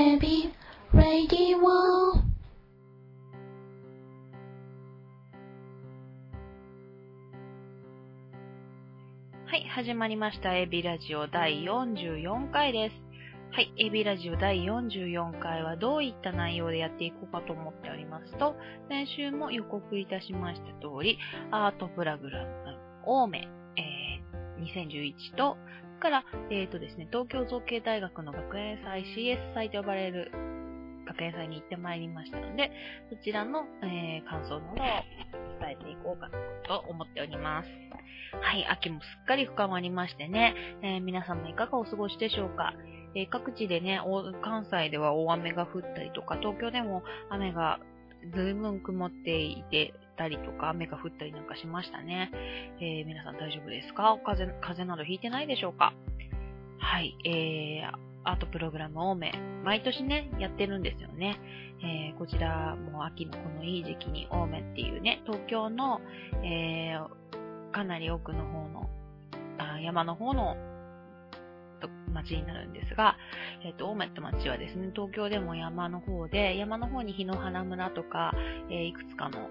エビレディオはい、始まりました。エビラジオ第44回です。はい、エビラジオ第44回はどういった内容でやっていこうかと思っておりますと、先週も予告いたしました通り、アートプログラム、オーメ、えー、2011と、から、えっ、とですね、東京造形大学の学園祭 CS 祭と呼ばれる学園祭に行ってまいりましたので、そちらの、えー感想などを伝えていこうかと思っております。はい、秋もすっかり深まりましてね、えー皆様いかがお過ごしでしょうか。えー各地でね、関西では大雨が降ったりとか、東京でも雨がずいぶん曇っていてたりとか、雨が降ったりなんかしましたね。えー皆さん大丈夫ですか？風、風などひいてないでしょうか？はい、えー、アートプログラム多め、毎年ね、やってるんですよね。えーこちらも秋のこのいい時期に青梅っていうね、東京の、えーかなり奥の方の、あ山の方のと町になるんですが、えっ、と、青梅って町はですね、東京でも山の方で、山の方に日野花村とか、えーいくつかの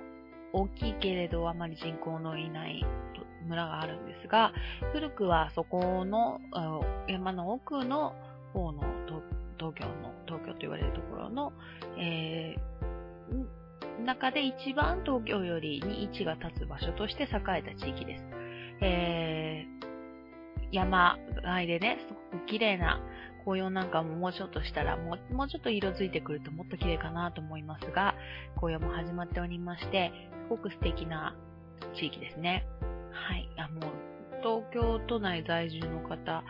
大きいけれどあまり人口のいない村があるんですが、古くはそこの山の奥の方の東京の、東京と言われるところの、えー中で一番東京よりに位置が立つ場所として栄えた地域です。えー山あいでね、すごく綺麗な紅葉なんかももうちょっとしたら、もうもうちょっと色づいてくるともっと綺麗かなと思いますが、紅葉も始まっておりまして、すごく素敵な地域ですね。はい。あ、もう、東京都内在住の方、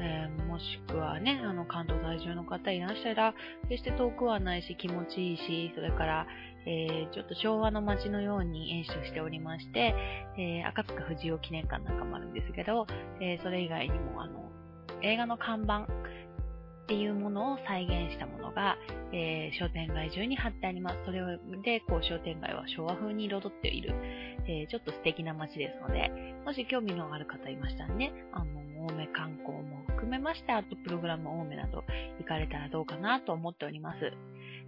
えーもしくはね、あの、関東在住の方いらっしゃら、決して遠くはないし、気持ちいいし、それから、えーちょっと昭和の街のように演出しておりまして、えー赤塚不二夫記念館なんかもあるんですけど、えそれ以外にも、あの、映画の看板っていうものを再現したものが、えー商店街中に貼ってあります。それで、こう、商店街は昭和風に彩っている、えーちょっと素敵な街ですので、もし興味のある方いましたらね、あの、青梅観光も含めまして、アートプログラム青梅など行かれたらどうかなと思っております。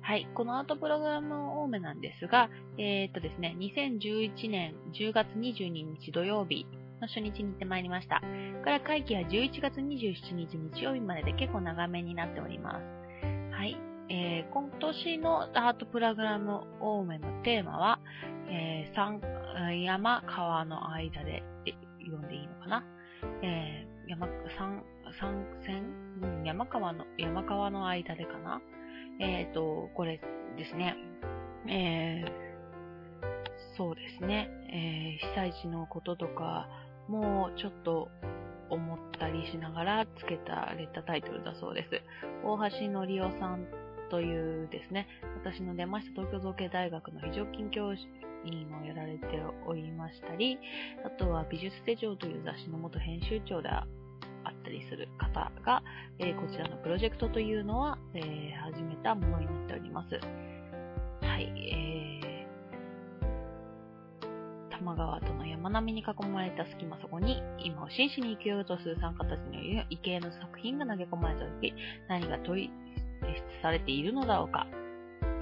はい。このアートプログラム青梅なんですが、えーっとですね、2011年10月22日土曜日の初日に行ってまいりました。から会期は11月27日日曜日までで結構長めになっております。はい。えー今年のアートプログラム青梅のテーマは、えー山山川の間でって読んでいいのかな、えー山、山、山線、うん、山川の、山川の間でかな？えっ、と、これですね。えーそうですね。えー被災地のこととかもうちょっと思ったりしながらつけたれたタイトルだそうです。大橋のりおさんというですね、私の出ました東京造形大学の非常勤教員をやられておりましたり、あとは美術手帳という雑誌の元編集長であったりする方が、えーこちらのプロジェクトというのは、えー始めたものになっております。はい、えー、摩川との山並みに囲まれた隙間そこに、今を真摯に生きようとする参加たちの異形の作品が投げ込まれた時、何が問い出されているのだろうか、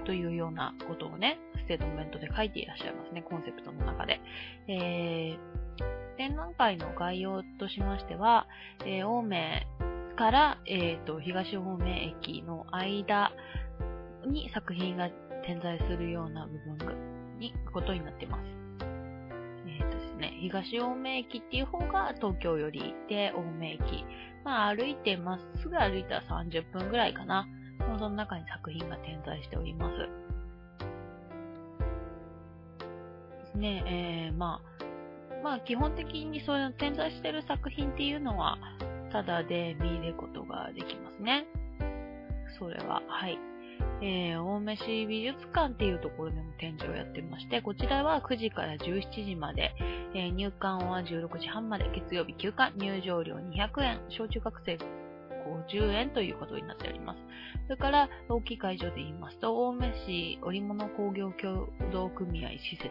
というようなことをね、ステートメントで書いていらっしゃいますね、コンセプトの中で。えー、展覧会の概要としましては、えー青梅から、えー、と東青梅駅の間に作品が点在するような部分がにことになっています。東青梅駅っていう方が東京よりで、青梅駅。まあ歩いてまっすぐ歩いたら30分ぐらいかな。その中に作品が点在しております。ですね、えー、まあ、まあ基本的にそういう点在してる作品っていうのは、ただで見ることができますね。それは、はい。えー、青梅市美術館っていうところでも展示をやってまして、こちらは9時から17時まで、えー入館は16時半まで、月曜日休館、入場料200円、小中学生50円ということになっております。それから、大きい会場で言いますと、青梅市織物工業協同組合施設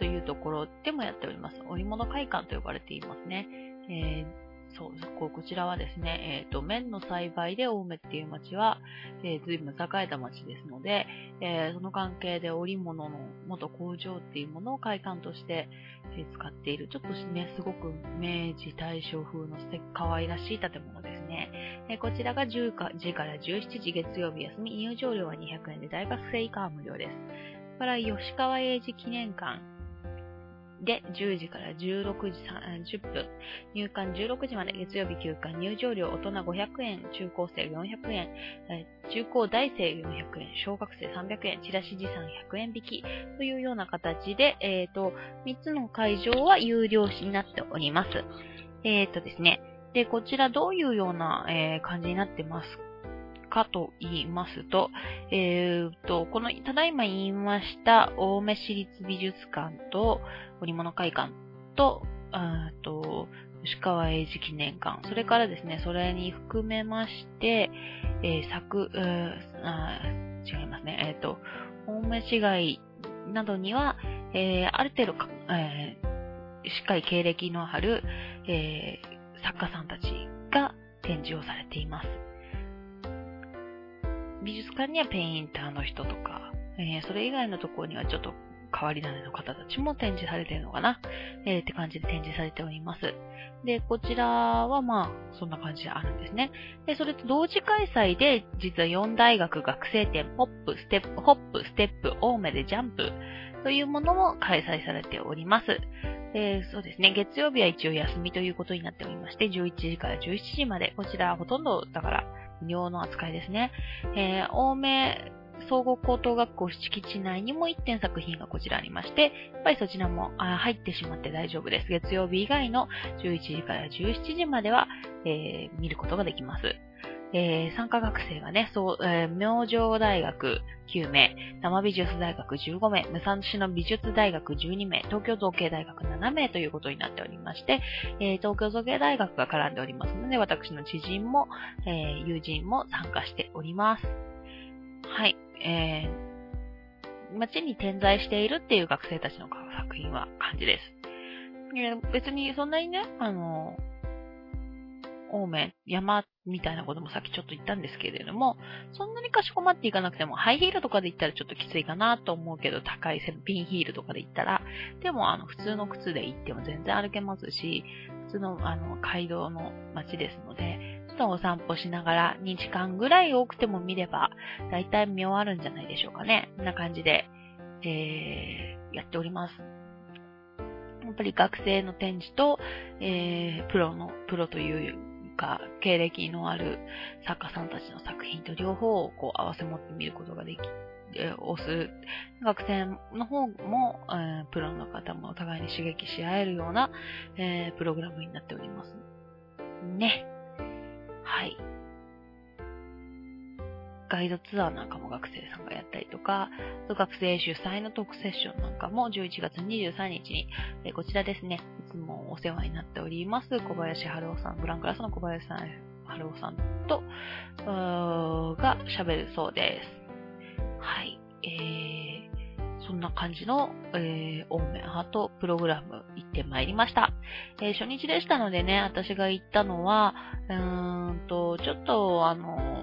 というところでもやっております。織物会館と呼ばれていますね。えーそう、こちらはですね、えっ、ー、と、麺の栽培で青梅っていう町は、えー、随分栄えた町ですので、えー、その関係で織物の元工場っていうものを会館として、えー、使っている、ちょっとね、すごく明治大正風の可愛らしい建物ですね。えこちらが10時から17時月曜日休み、入場料は200円で大学生以下は無料です。から、吉川英治記念館で、10時から16時30分、入館16時まで月曜日休館、入場料大人500円、中高生400円、中高大生400円、小学生300円、チラシ持参100円引き。というような形で、えっ、ー、と、3つの会場は有料になっております。えっ、ー、とですね、で、こちらどういうような、えー、感じになってますかと言いますと、えー、と、この、ただいま言いました、青梅市立美術館と、織物会館と、あと、吉川英治記念館、それからですね、それに含めまして、えー、作、あ違いますね、えっ、ー、と、青梅市街などには、えー、ある程度えー、しっかり経歴のある、えー、作家さんたちが展示をされています。美術館にはペインターの人とか、えー、それ以外のところにはちょっと変わり種の方たちも展示されてるのかな、えー、って感じで展示されております。で、こちらはまあ、そんな感じであるんですね。で、それと同時開催で、実は4大学学生展、ホップ、ステップ、ホップ、ステップ、オーメでジャンプというものも開催されております。で、そうですね、月曜日は一応休みということになっておりまして、11時から17時まで、こちらはほとんど、だから、無料の扱いですね。えー、青梅総合高等学校敷地内にも1点作品がこちらありまして、やっぱりそちらも入ってしまって大丈夫です。月曜日以外の11時から17時までは、えー、見ることができます。えー、参加学生がね、そう、えー、明星大学9名、生美術大学15名、武蔵野美術大学12名、東京造形大学7名ということになっておりまして、えー、東京造形大学が絡んでおりますので、私の知人も、え友人も参加しております。はい。えー、街に点在しているっていう学生たちの作品は感じです。別にそんなにね、あの、青梅、山みたいなこともさっきちょっと言ったんですけれども、そんなにかしこまっていかなくても、ハイヒールとかで行ったらちょっときついかなと思うけど、高いピンヒールとかで行ったら、でもあの、普通の靴で行っても全然歩けますし、普通のあの、街道の街ですので、ちょっとお散歩しながら2時間ぐらい多くても見れば、だいたい見終わるんじゃないでしょうかね。こんな感じで、えー、やっております。やっぱり学生の展示と、えー、プロの、プロというか、経歴のある作家さんたちの作品と両方をこう合わせ持って見ることができ、えをする。学生の方も、えー、プロの方もお互いに刺激し合えるような、えー、プログラムになっております。ね。ガイドツアーなんかも学生さんがやったりとか、学生主催のトークセッションなんかも11月23日に、えこちらですね、いつもお世話になっております、小林春夫さん、グランクラスの小林さん、春夫さんと、が喋るそうです。はい。えー、そんな感じの、えー、オーメンハートプログラム行ってまいりました。えー、初日でしたのでね、私が行ったのは、うーんと、ちょっと、あの、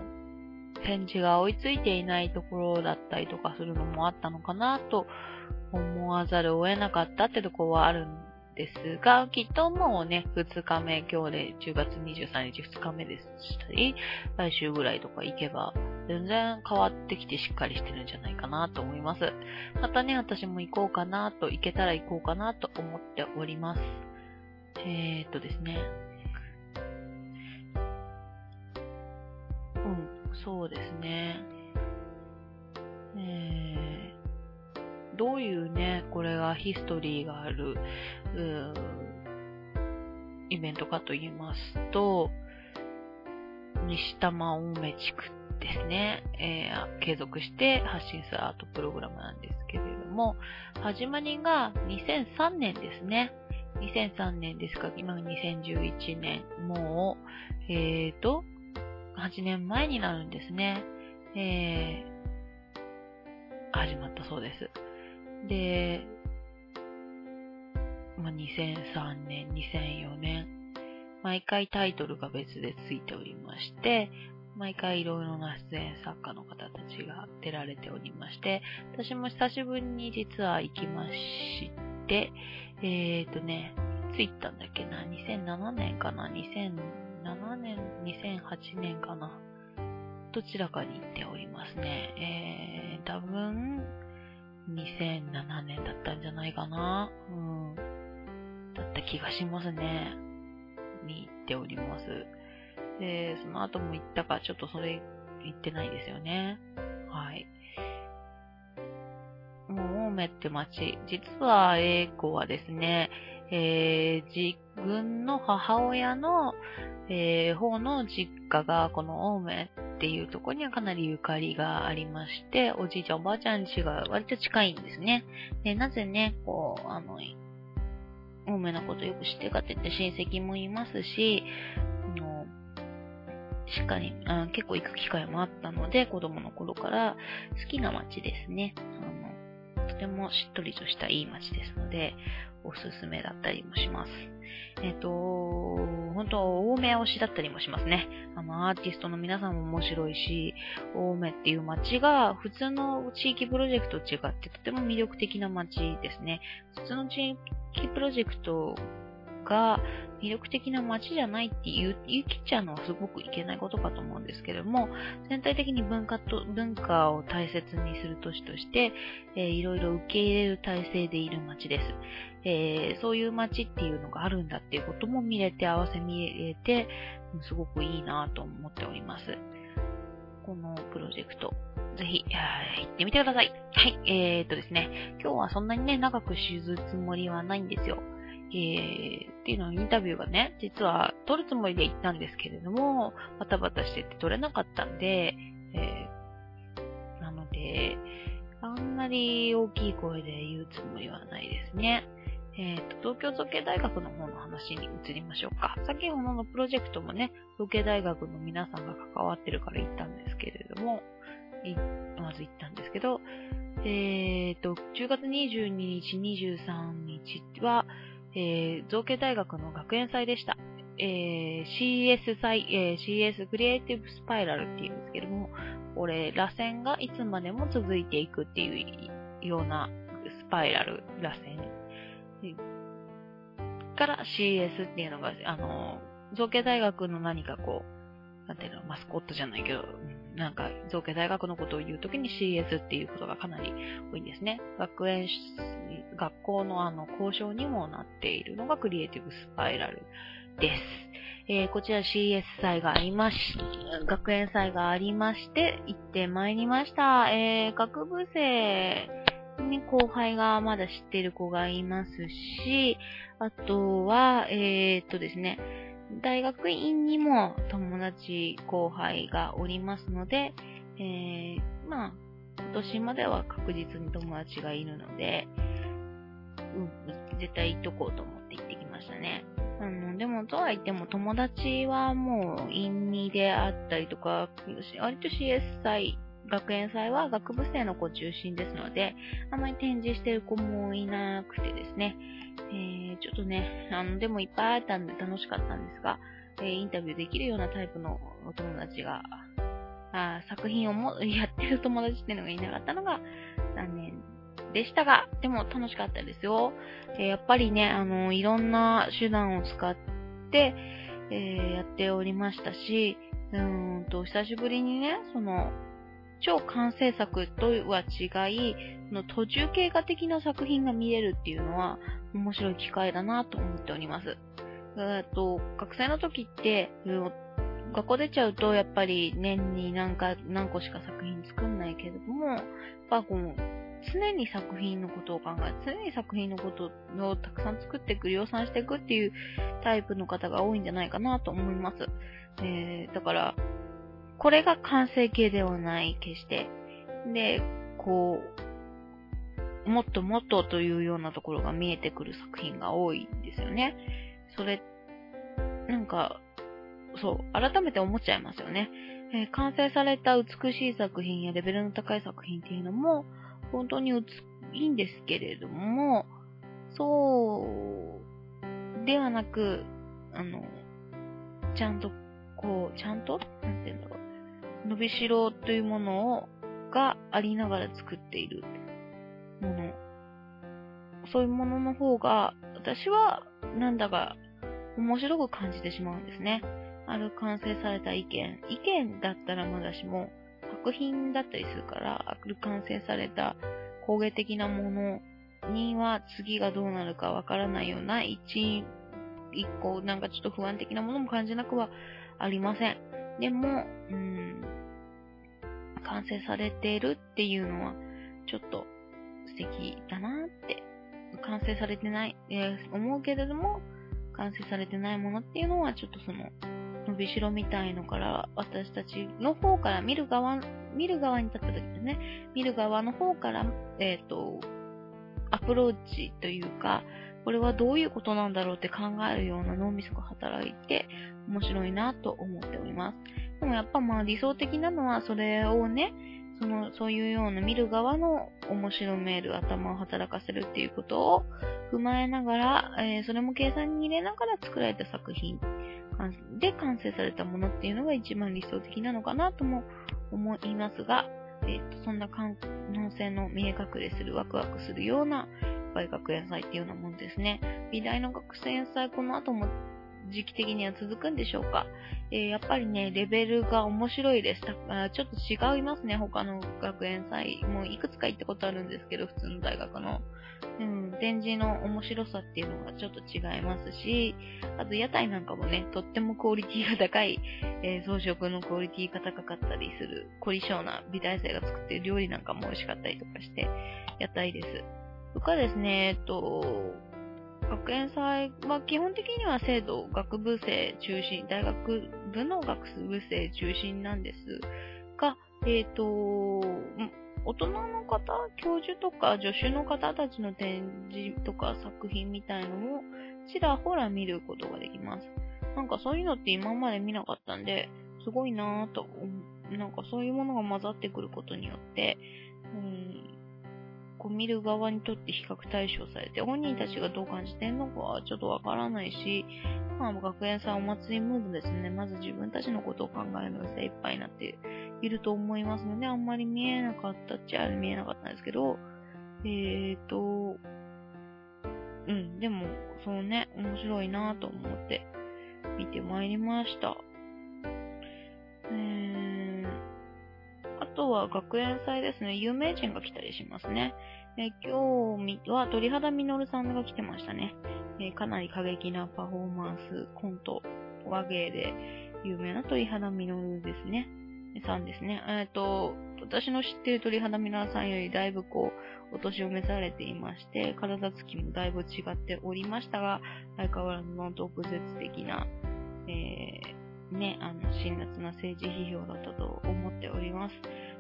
展示が追いついていないところだったりとかするのもあったのかなと思わざるを得なかったってとこはあるんですが、きっともうね、2日目、今日で10月23日2日目でしたり、来週ぐらいとか行けば、全然変わってきてしっかりしてるんじゃないかなと思います。またね、私も行こうかなと、行けたら行こうかなと思っております。えー、っとですね。そうですね。えー、どういうね、これがヒストリーがある、イベントかと言いますと、西多摩青梅地区ですね、えー、継続して発信するアートプログラムなんですけれども、始まりが2003年ですね。2003年ですか、今2011年。もう、えーと、8年前になるんですね。えー、始まったそうです。で、まあ、2003年、2004年、毎回タイトルが別でついておりまして、毎回いろいろな出演作家の方たちが出られておりまして、私も久しぶりに実は行きまして、えーとね、つ行ったんだっけな ?2007 年かな？200 ?2007 年 ?2008 年かなどちらかに行っておりますね。えー、多分、2007年だったんじゃないかなうん。だった気がしますね。に行っております。で、その後も行ったか、ちょっとそれ行ってないですよね。はい。もう、青梅って町、実は英子はですね、えー、自分の母親の、えー、方の実家がこの青梅っていうところにはかなりゆかりがありまして、おじいちゃんおばあちゃん家が割と近いんですね。で、なぜね、こう、あの、青梅のことよく知ってるかって言って親戚もいますし、あのしっかりあ、結構行く機会もあったので、子供の頃から好きな街ですね。あの、とてもしっとりとしたいい街ですので、おすすめだったりもします。えっ、と、本当多め推しだったりもしますね。あの、アーティストの皆さんも面白いし、多めっていう街が普通の地域プロジェクトと違ってとても魅力的な街ですね。普通の地域プロジェクトが魅力的な街じゃないって言う言い切っちゃうのはすごくいけないことかと思うんですけれども、全体的に文化と、文化を大切にする都市として、えーいろいろ受け入れる体制でいる街です。えーそういう街っていうのがあるんだっていうことも見れて、合わせ見れて、すごくいいなと思っております。このプロジェクト、ぜひ、行ってみてください。はい、えーっとですね、今日はそんなにね、長くするつもりはないんですよ。えー、っていうのはインタビューがね、実は撮るつもりで行ったんですけれども、バタバタしてて撮れなかったんで、えー、なので、あんまり大きい声で言うつもりはないですね。えっ、と、東京造形大学の方の話に移りましょうか。先ほどのプロジェクトもね、造形大学の皆さんが関わってるから行ったんですけれども、まず行ったんですけど、えっ、と、10月22日、23日は、えー、造形大学の学園祭でした。えー CS 祭、えー CS クリエイティブスパイラルっていうんですけども、これ、螺旋がいつまでも続いていくっていうようなスパイラル、螺旋から CS っていうのが、あの、造形大学の何かこう、なんていうの、マスコットじゃないけど、なんか、造形大学のことを言うときに CS っていうことがかなり多いんですね。学園、学校のあの、交渉にもなっているのがクリエイティブスパイラルです。えーこちら CS 祭がありまし、学園祭がありまして、行ってまいりました。えー学部生に後輩がまだ知ってる子がいますし、あとは、えーっとですね、大学院にも友達後輩がおりますので、えーまあ、今年までは確実に友達がいるので、うん、絶対行っとこうと思って行ってきましたね。あの、でも、とは言っても友達はもう、院にであったりとか、割と CS 祭、学園祭は学部生の子中心ですので、あまり展示してる子もいなくてですね、えー、ちょっとね、あの、でもいっぱいあったんで楽しかったんですが、えーインタビューできるようなタイプのお友達が、あ作品をもやってる友達っていうのがいなかったのが残念でしたが、でも楽しかったですよ。えーやっぱりね、あの、いろんな手段を使って、えやっておりましたし、うーんと、久しぶりにね、その、超完成作とは違い、の途中経過的な作品が見れるっていうのは面白い機会だなと思っております。えっと、学生の時って、学校出ちゃうとやっぱり年に何か、何個しか作品作んないけれども、やっぱこう、常に作品のことを考え、常に作品のことをたくさん作っていく、量産していくっていうタイプの方が多いんじゃないかなと思います。えー、だから、これが完成形ではない、決して。で、こう、もっともっとというようなところが見えてくる作品が多いんですよね。それ、なんか、そう、改めて思っちゃいますよね。えー完成された美しい作品やレベルの高い作品っていうのも、本当にうついいんですけれども、そう、ではなく、あの、ちゃんと、こう、ちゃんとなんて言うんだろう。伸びしろというものを、がありながら作っているもの。そういうものの方が、私は、なんだか、面白く感じてしまうんですね。ある完成された意見。意見だったらまだしも、作品だったりするから、ある完成された工芸的なものには次がどうなるかわからないような一、一個なんかちょっと不安的なものも感じなくはありません。でも、うん、完成されているっていうのは、ちょっと素敵だなって、完成されてない、えー、思うけれども、完成されてないものっていうのは、ちょっとその、伸びしろみたいのから、私たちの方から見る側、見る側に立った時ですね、見る側の方から、えっ、ー、と、アプローチというか、これはどういうことなんだろうって考えるような脳みそが働いて面白いなと思っております。でもやっぱまあ理想的なのはそれをね、その、そういうような見る側の面白める頭を働かせるっていうことを踏まえながら、えー、それも計算に入れながら作られた作品で完成されたものっていうのが一番理想的なのかなとも思いますが、えー、そんな可能性の見え隠れするワクワクするような外学園祭っていうようなもんですね。美大の学園祭この後も時期的には続くんでしょうか？えー、やっぱりね、レベルが面白いです。あちょっと違いますね、他の学園祭。もういくつか行ったことあるんですけど、普通の大学の。うん、展示の面白さっていうのがちょっと違いますし、あと屋台なんかもね、とってもクオリティが高い、えー、装飾のクオリティが高かったりする、凝り性な美大生が作ってる料理なんかも美味しかったりとかして、屋台です。それからですね、えっと、学園祭は基本的には生徒、学部生中心、大学部の学部生中心なんですが、えっ、と、大人の方、教授とか助手の方たちの展示とか作品みたいのもちらほら見ることができます。なんかそういうのって今まで見なかったんで、すごいなぁと、なんかそういうものが混ざってくることによって、うんこう見る側にとって比較対象されて、本人たちがどう感じてんのかはちょっとわからないし、まあ、学園さんお祭りムードですね。まず自分たちのことを考えるのが精一杯になっていると思いますので、あんまり見えなかったっちゃ見えなかったんですけど、えーと、うん、でも、そうね、面白いなと思って見てまいりました。とは学園祭ですね。有名人が来たりしますね。え今日は鳥肌みのるさんが来てましたね。えかなり過激なパフォーマンス、コント、和芸で有名な鳥肌みのるですね。さんですね。えっ、と、私の知ってる鳥肌みのるさんよりだいぶこう、お年を召されていまして、体つきもだいぶ違っておりましたが、相変わらずの毒舌的な、えー、ね、あの、辛辣な政治批評だったと思っております。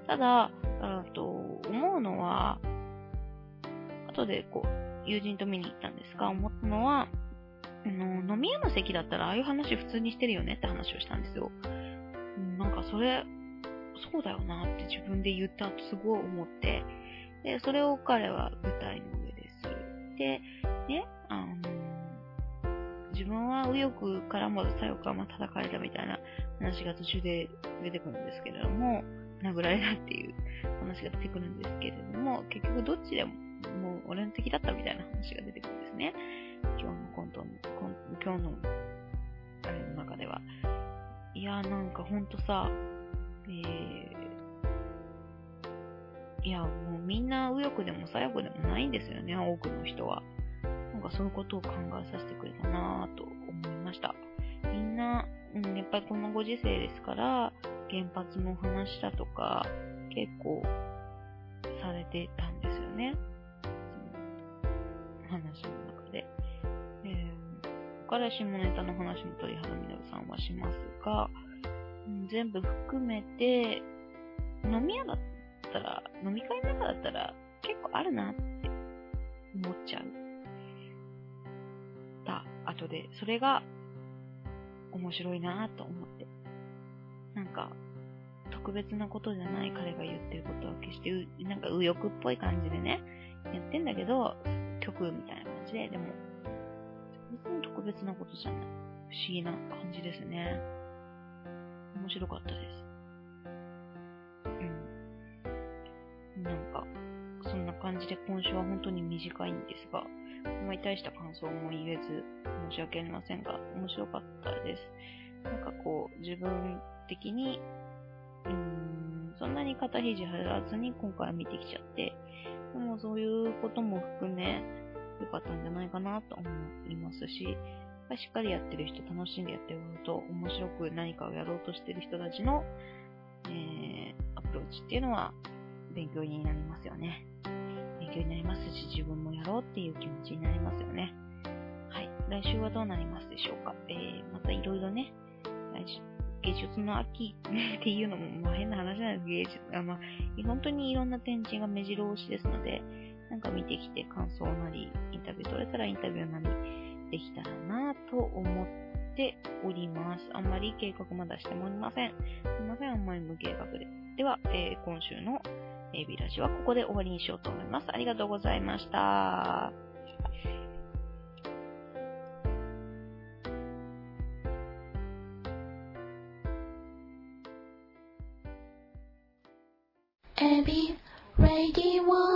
ただ、あと、思うのは、後でこう、友人と見に行ったんですが、思ったのは、あの、飲み屋の席だったらああいう話普通にしてるよねって話をしたんですよ。なんかそれ、そうだよなって自分で言った後すごい思って、で、それを彼は舞台の上です。で、ね、あの、自分は右翼からも左翼からも叩かれたみたいな話が途中で出てくるんですけれども、殴られたっていう話が出てくるんですけれども、結局どっちでも、もう俺の敵だったみたいな話が出てくるんですね。今日のコントの、今日の、あれの中では。いやーなんかほんとさ、えー、いや、もうみんな右翼でも左翼でもないんですよね、多くの人は。なんかそういうことを考えさせてくれたなぁと思いました。みんな、うん、やっぱりこのご時世ですから、原発の話だとか、結構されてたんですよね。その話の中で。えー、から下ネタの話も鳥肌みのるさんはしますが、全部含めて、飲み屋だったら、飲み会の中だったら結構あるなって思っちゃう。た後で、それが面白いなと思って。なんか、特別なことじゃない彼が言ってることは決して、なんか右翼っぽい感じでね、言ってんだけど、曲みたいな感じで、でも、別に特別なことじゃない。思議な感じですね。面白かったです。うん。なんか、そんな感じで今週は本当に短いんですが、あまり大した感想も言えず、申し訳ありませんが、面白かったです。なんかこう、自分的に、うん、そんなに肩肘張らずに今回見てきちゃって、でもそういうことも含め、良かったんじゃないかなと思いますし、しっかりやってる人、楽しんでやってると、面白く何かをやろうとしてる人たちの、えー、アプローチっていうのは勉強になりますよね。勉強になりますし、自分もやろうっていう気持ちになりますよね。はい。来週はどうなりますでしょうか？えー、またいろいろね、芸術の秋っていうのも、まあ変な話なんです芸術、あまあ、本当にいろんな展示が目白押しですので、なんか見てきて感想なり、インタビュー取れたらインタビューなりできたらなと思っております。あんまり計画まだしてもおりません。すいません、あんまり無計画で。では、えー、今週の AB ラジはここで終わりにしようと思います。ありがとうございました。Baby, ready one.